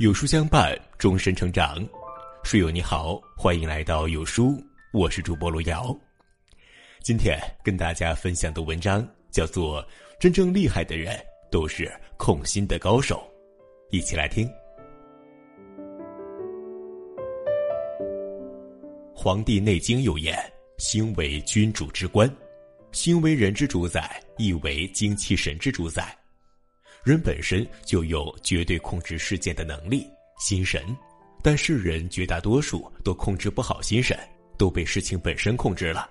有书相伴，终身成长。书友你好，欢迎来到有书，我是主播路遥。今天跟大家分享的文章叫做《真正厉害的人都是控心的高手》，一起来听。《黄帝内经》有言：“心为君主之官，心为人之主宰，亦为精气神之主宰。”人本身就有绝对控制事件的能力，心神，但世人绝大多数都控制不好心神，都被事情本身控制了。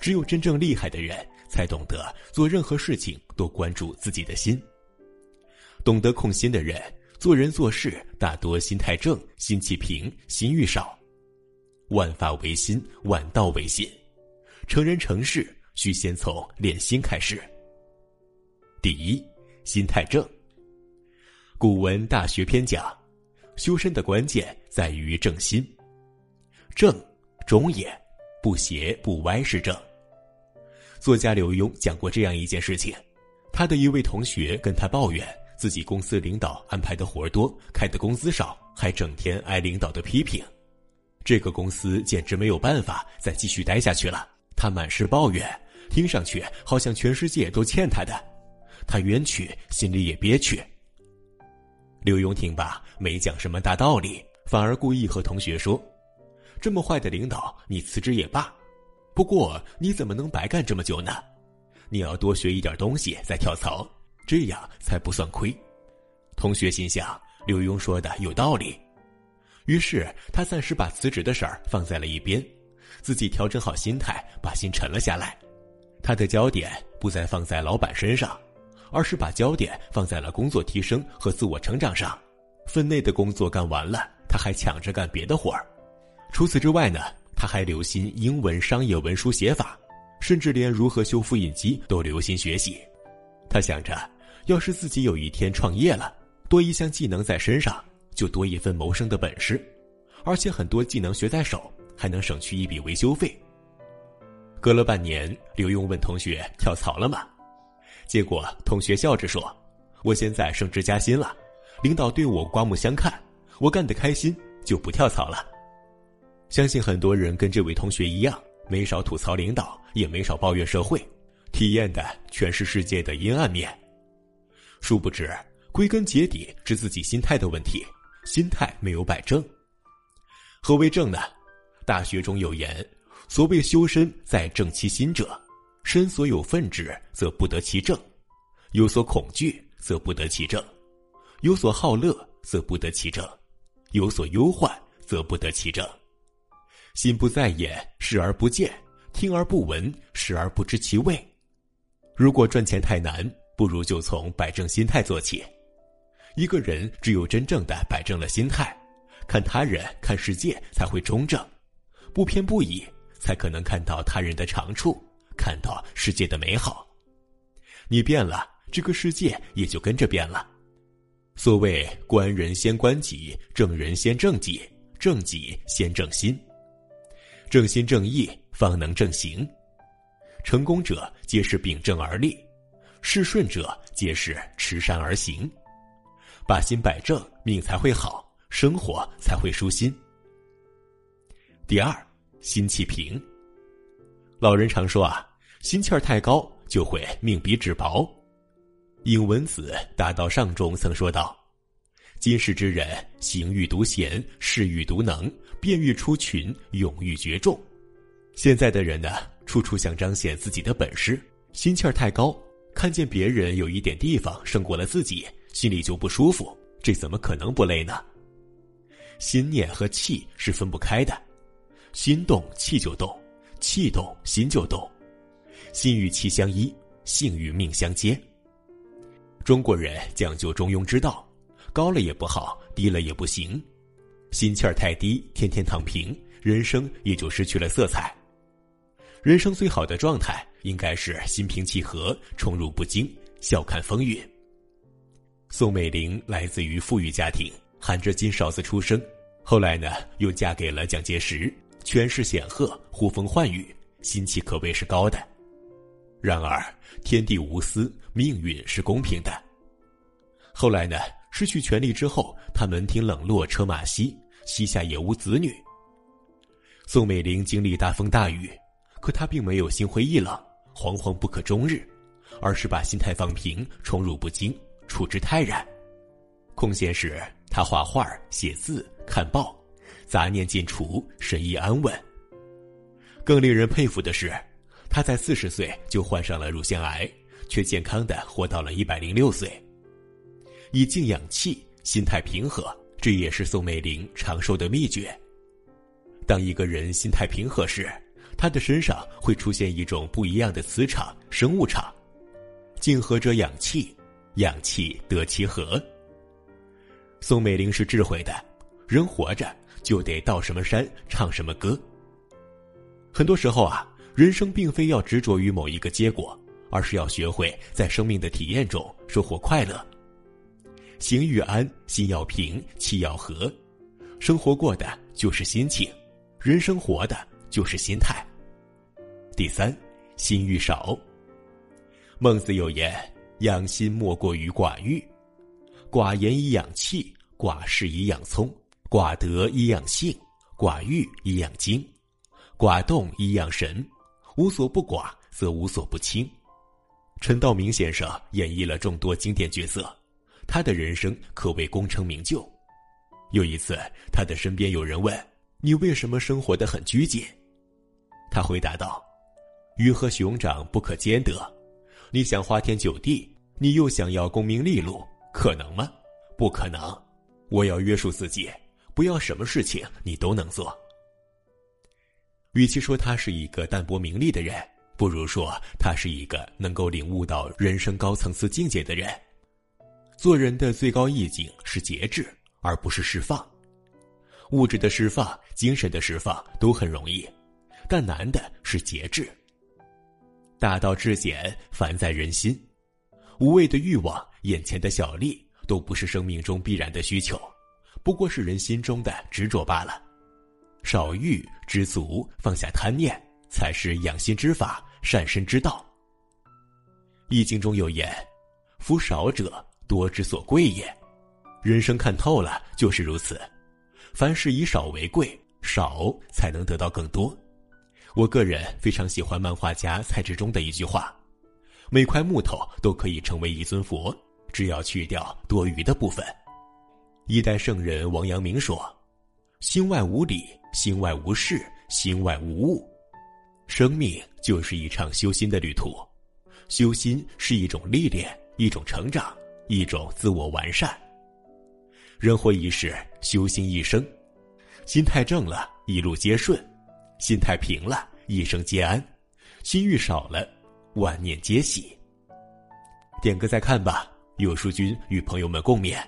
只有真正厉害的人，才懂得做任何事情都关注自己的心。懂得控心的人，做人做事大多心态正，心气平，心欲少。万法唯心，万道唯心。成人成事，需先从练心开始。第一。心态正。古文《大学》篇讲，修身的关键在于正心。正，中也，不邪不歪是正。作家刘墉讲过这样一件事情：他的一位同学跟他抱怨，自己公司领导安排的活多，开的工资少，还整天挨领导的批评。这个公司简直没有办法再继续待下去了。他满是抱怨，听上去好像全世界都欠他的。他冤屈，心里也憋屈。刘墉听罢，没讲什么大道理，反而故意和同学说：“这么坏的领导，你辞职也罢。不过你怎么能白干这么久呢？你要多学一点东西再跳槽，这样才不算亏。”同学心想，刘墉说的有道理，于是他暂时把辞职的事儿放在了一边，自己调整好心态，把心沉了下来。他的焦点不再放在老板身上。而是把焦点放在了工作提升和自我成长上，分内的工作干完了，他还抢着干别的活儿。除此之外呢，他还留心英文商业文书写法，甚至连如何修复印机都留心学习。他想着，要是自己有一天创业了，多一项技能在身上，就多一份谋生的本事，而且很多技能学在手，还能省去一笔维修费。隔了半年，刘墉问同学：“跳槽了吗？”结果同学笑着说：“我现在升职加薪了，领导对我刮目相看，我干得开心，就不跳槽了。”相信很多人跟这位同学一样，没少吐槽领导，也没少抱怨社会，体验的全是世界的阴暗面。殊不知，归根结底是自己心态的问题，心态没有摆正。何为正呢？大学中有言：“所谓修身，在正其心者。”身所有愤之，则不得其正；有所恐惧，则不得其正；有所好乐，则不得其正；有所忧患，则不得其正。心不在焉，视而不见；听而不闻，食而不知其味。如果赚钱太难，不如就从摆正心态做起。一个人只有真正的摆正了心态，看他人、看世界才会中正，不偏不倚，才可能看到他人的长处。看到世界的美好，你变了，这个世界也就跟着变了。所谓“观人先观己，正人先正己，正己先正心”，正心正意方能正行。成功者皆是秉正而立，事顺者皆是持善而行。把心摆正，命才会好，生活才会舒心。第二，心气平。老人常说啊。心气儿太高，就会命比纸薄。尹文子大道上中曾说道：“今世之人，行欲独贤，事欲独能，便欲出群，勇欲绝众。现在的人呢，处处想彰显自己的本事，心气儿太高，看见别人有一点地方胜过了自己，心里就不舒服。这怎么可能不累呢？心念和气是分不开的，心动气就动，气动心就动。”心与气相依，性与命相接。中国人讲究中庸之道，高了也不好，低了也不行。心气儿太低，天天躺平，人生也就失去了色彩。人生最好的状态，应该是心平气和，宠辱不惊，笑看风云。宋美龄来自于富裕家庭，含着金勺子出生，后来呢，又嫁给了蒋介石，权势显赫，呼风唤雨，心气可谓是高的。然而，天地无私，命运是公平的。后来呢，失去权力之后，他门庭冷落，车马稀，膝下也无子女。宋美龄经历大风大雨，可她并没有心灰意冷，惶惶不可终日，而是把心态放平，宠辱不惊，处之泰然。空闲时，她画画、写字、看报，杂念尽除，神意安稳。更令人佩服的是，她在四十岁就患上了乳腺癌，却健康的活到了一百零六岁。以静养气，心态平和，这也是宋美龄长寿的秘诀。当一个人心态平和时，他的身上会出现一种不一样的磁场、生物场。静和者养气，养气得其和。宋美龄是智慧的，人活着就得到什么山唱什么歌。很多时候啊，人生并非要执着于某一个结果，而是要学会在生命的体验中收获快乐。行欲安，心要平，气要和，生活过的就是心情，人生活的就是心态。第三，心欲少。孟子有言：“养心莫过于寡欲。”寡言以养气，寡事以养聪，寡德以养性，寡欲以养精，寡动以养神。无所不寡，则无所不清。陈道明先生演绎了众多经典角色。他的人生可谓功成名就。有一次，他的身边有人问：“你为什么生活的很拘谨？”他回答道：“鱼和熊掌不可兼得。你想花天酒地，你又想要功名利禄，可能吗？不可能。我要约束自己，不要什么事情你都能做。”与其说他是一个淡泊名利的人，不如说他是一个能够领悟到人生高层次境界的人。做人的最高意境是节制，而不是释放。物质的释放、精神的释放都很容易，但难的是节制。大道至简，凡在人心。无谓的欲望、眼前的小利，都不是生命中必然的需求，不过是人心中的执着罢了。少欲、知足、放下贪念，才是养心之法、善身之道。易经中有言：“夫少者。”多之所贵也，人生看透了就是如此。凡事以少为贵，少才能得到更多。我个人非常喜欢漫画家蔡志忠的一句话：“每块木头都可以成为一尊佛，只要去掉多余的部分。”一代圣人王阳明说：“心外无理，心外无事，心外无物。”生命就是一场修心的旅途，修心是一种历练，一种成长。一种自我完善。人活一世，修心一生，心态正了，一路皆顺；心态平了，一生皆安；心欲少了，万念皆喜。点个再看吧，有书君与朋友们共勉。